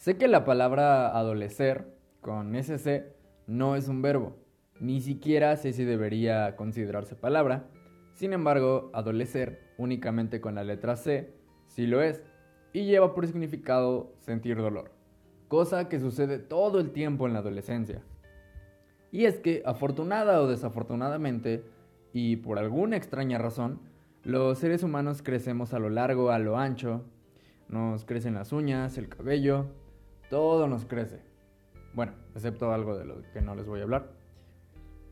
Sé que la palabra adolecer con SC no es un verbo, ni siquiera sé si debería considerarse palabra. Sin embargo, adolecer únicamente con la letra C sí lo es, y lleva por significado sentir dolor, cosa que sucede todo el tiempo en la adolescencia. Y es que, afortunada o desafortunadamente, y por alguna extraña razón, los seres humanos crecemos a lo largo, a lo ancho, nos crecen las uñas, el cabello, todo nos crece. Bueno, excepto algo de lo que no les voy a hablar.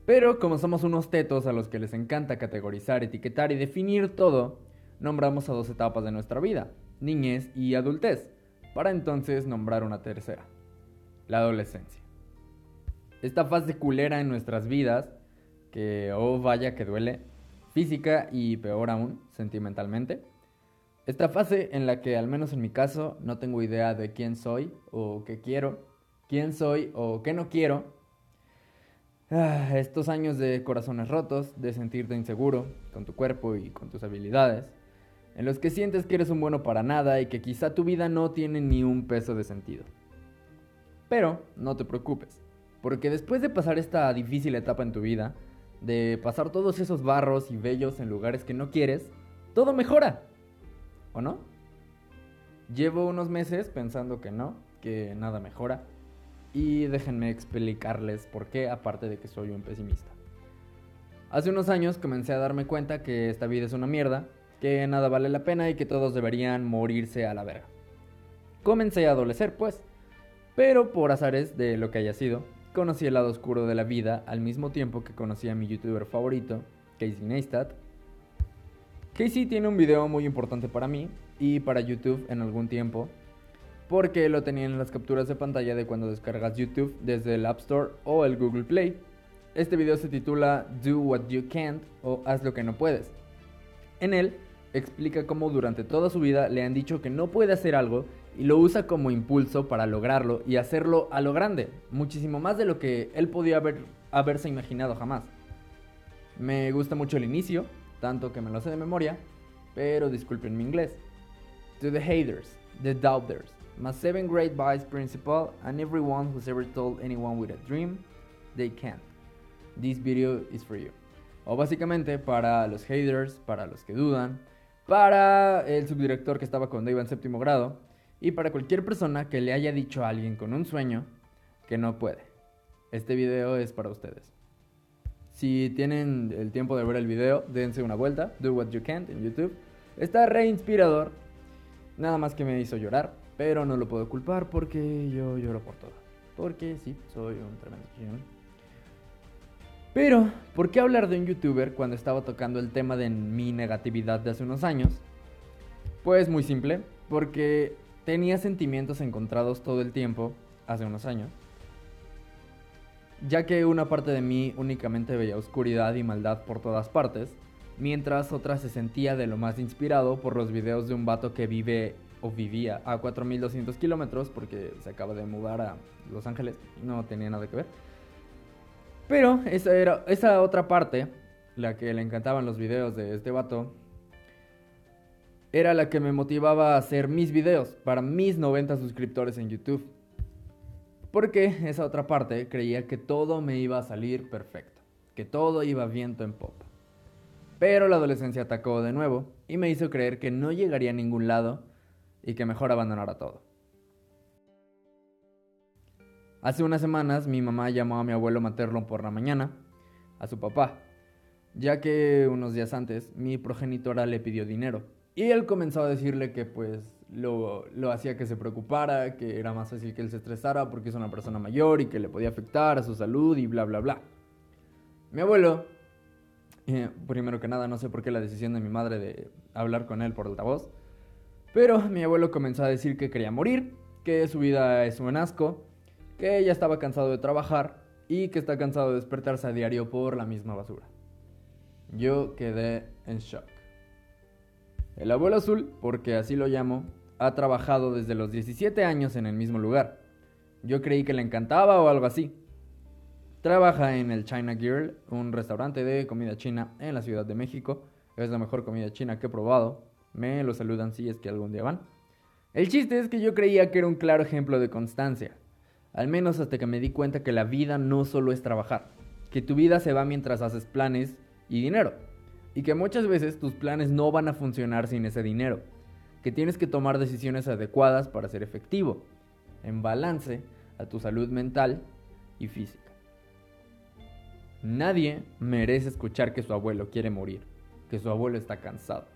Pero como somos unos tetos a los que les encanta categorizar, etiquetar y definir todo, nombramos a dos etapas de nuestra vida, niñez y adultez, para entonces nombrar una tercera, la adolescencia. Esta fase culera en nuestras vidas, que oh vaya que duele, física y peor aún, sentimentalmente. Esta fase en la que, al menos en mi caso, no tengo idea de quién soy o qué quiero, quién soy o qué no quiero. Ah, estos años de corazones rotos, de sentirte inseguro con tu cuerpo y con tus habilidades, en los que sientes que eres un bueno para nada y que quizá tu vida no tiene ni un peso de sentido. Pero no te preocupes, porque después de pasar esta difícil etapa en tu vida, de pasar todos esos barros y vellos en lugares que no quieres, todo mejora. ¿O no? Llevo unos meses pensando que no, que nada mejora. Y déjenme explicarles por qué, aparte de que soy un pesimista. Hace unos años comencé a darme cuenta que esta vida es una mierda, que nada vale la pena y que todos deberían morirse a la verga. Comencé a adolecer, pues. Pero por azares de lo que haya sido, conocí el lado oscuro de la vida al mismo tiempo que conocí a mi youtuber favorito, Casey Neistat. Casey tiene un video muy importante para mí y para YouTube en algún tiempo, porque lo tenía en las capturas de pantalla de cuando descargas YouTube desde el App Store o el Google Play. Este video se titula Do What You Can't o Haz lo que no puedes. En él explica cómo durante toda su vida le han dicho que no puede hacer algo y lo usa como impulso para lograrlo y hacerlo a lo grande, muchísimo más de lo que él podía haber, haberse imaginado jamás. Me gusta mucho el inicio, tanto que me lo sé de memoria, pero disculpen mi inglés. To the haters, the doubters, my seven great vice principal, and everyone who's ever told anyone with a dream, they can't. This video is for you. O básicamente para los haters, para los que dudan, para el subdirector que estaba cuando iba en séptimo grado, y para cualquier persona que le haya dicho a alguien con un sueño que no puede. Este video es para ustedes. Si tienen el tiempo de ver el video, dense una vuelta, Do What You Can't en YouTube. Está re inspirador. Nada más que me hizo llorar, pero no lo puedo culpar porque yo lloro por todo. Porque sí, soy un tremendo chillón. Pero, ¿por qué hablar de un youtuber cuando estaba tocando el tema de mi negatividad de hace unos años? Pues muy simple, porque tenía sentimientos encontrados todo el tiempo, hace unos años, ya que una parte de mí únicamente veía oscuridad y maldad por todas partes, mientras otra se sentía de lo más inspirado por los videos de un vato que vive o vivía a 4200 kilómetros porque se acaba de mudar a Los Ángeles, no tenía nada que ver. Pero esa, era, esa otra parte, la que le encantaban los videos de este vato, era la que me motivaba a hacer mis videos para mis 90 suscriptores en YouTube. Porque esa otra parte creía que todo me iba a salir perfecto, que todo iba viento en popa. Pero la adolescencia atacó de nuevo y me hizo creer que no llegaría a ningún lado y que mejor abandonara todo. Hace unas semanas mi mamá llamó a mi abuelo materno por la mañana, a su papá, ya que unos días antes mi progenitora le pidió dinero y él comenzó a decirle que pues lo, hacía que se preocupara, que era más fácil que él se estresara porque es una persona mayor y que le podía afectar a su salud y bla, bla, bla. Mi abuelo, eh, primero que nada, no sé por qué la decisión de mi madre de hablar con él por altavoz, pero mi abuelo comenzó a decir que quería morir, que su vida es un asco, que ya estaba cansado de trabajar y que está cansado de despertarse a diario por la misma basura. Yo quedé en shock. El abuelo azul, porque así lo llamo, ha trabajado desde los 17 años en el mismo lugar. Yo creí que le encantaba o algo así. Trabaja en el China Girl, un restaurante de comida china en la Ciudad de México. Es la mejor comida china que he probado. Me lo saludan si es que algún día van. El chiste es que yo creía que era un claro ejemplo de constancia, al menos hasta que me di cuenta que la vida no solo es trabajar, que tu vida se va mientras haces planes y dinero, y que muchas veces tus planes no van a funcionar sin ese dinero, que tienes que tomar decisiones adecuadas para ser efectivo, en balance a tu salud mental y física. Nadie merece escuchar que su abuelo quiere morir, que su abuelo está cansado.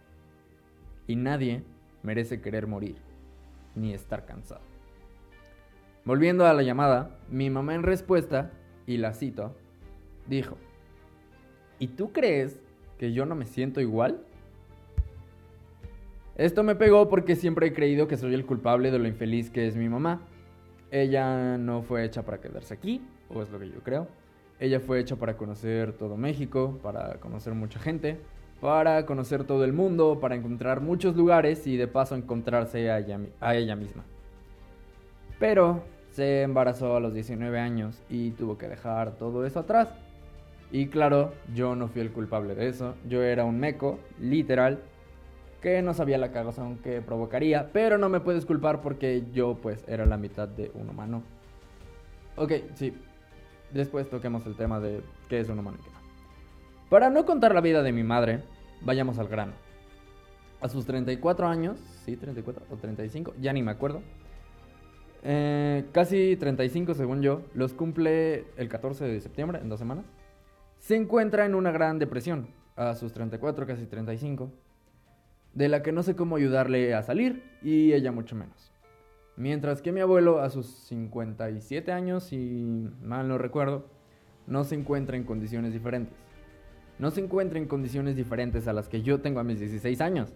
Y nadie merece querer morir, ni estar cansado. Volviendo a la llamada, mi mamá en respuesta, y la cito, dijo, ¿y tú crees que yo no me siento igual? Esto me pegó porque siempre he creído que soy el culpable de lo infeliz que es mi mamá. Ella no fue hecha para quedarse aquí, o es lo que yo creo. Ella fue hecha para conocer todo México, para conocer mucha gente, para conocer todo el mundo, para encontrar muchos lugares y de paso encontrarse a ella, misma. Pero se embarazó a los 19 años y tuvo que dejar todo eso atrás. Y claro, yo no fui el culpable de eso. Yo era un meco, literal, que no sabía la cagazón que provocaría, pero no me puedes culpar porque yo pues era la mitad de un humano. Ok, sí. Después toquemos el tema de qué es un humano y qué no. Para no contar la vida de mi madre, vayamos al grano. A sus 34 años, sí, 34 o 35, ya ni me acuerdo. Eh, casi 35 según yo, los cumple el 14 de septiembre, en dos semanas. Se encuentra en una gran depresión, a sus 34, casi 35 de la que no sé cómo ayudarle a salir y ella mucho menos. Mientras que mi abuelo a sus 57 años, si mal no recuerdo, no se encuentra en condiciones diferentes. No se encuentra en condiciones diferentes a las que yo tengo a mis 16 años.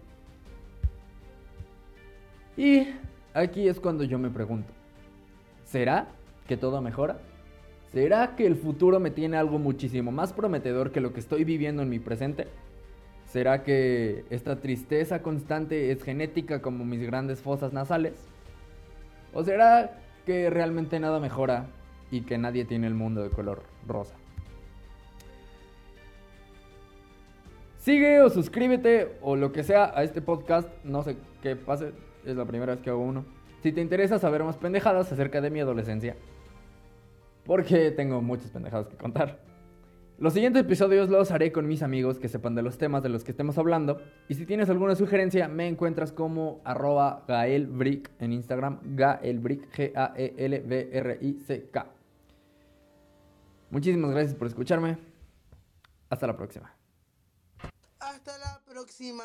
Y aquí es cuando yo me pregunto, ¿será que todo mejora? ¿Será que el futuro me tiene algo muchísimo más prometedor que lo que estoy viviendo en mi presente? ¿Será que esta tristeza constante es genética como mis grandes fosas nasales? ¿O será que realmente nada mejora y que nadie tiene el mundo de color rosa? Sigue o suscríbete o lo que sea a este podcast. No sé qué pase, es la primera vez que hago uno. Si te interesa saber más pendejadas acerca de mi adolescencia, porque tengo muchas pendejadas que contar. Los siguientes episodios los haré con mis amigos que sepan de los temas de los que estemos hablando. Y si tienes alguna sugerencia, me encuentras como arroba gaelbrick en Instagram, gaelbrick, G-A-E-L-B-R-I-C-K. Muchísimas gracias por escucharme. Hasta la próxima. Hasta la próxima.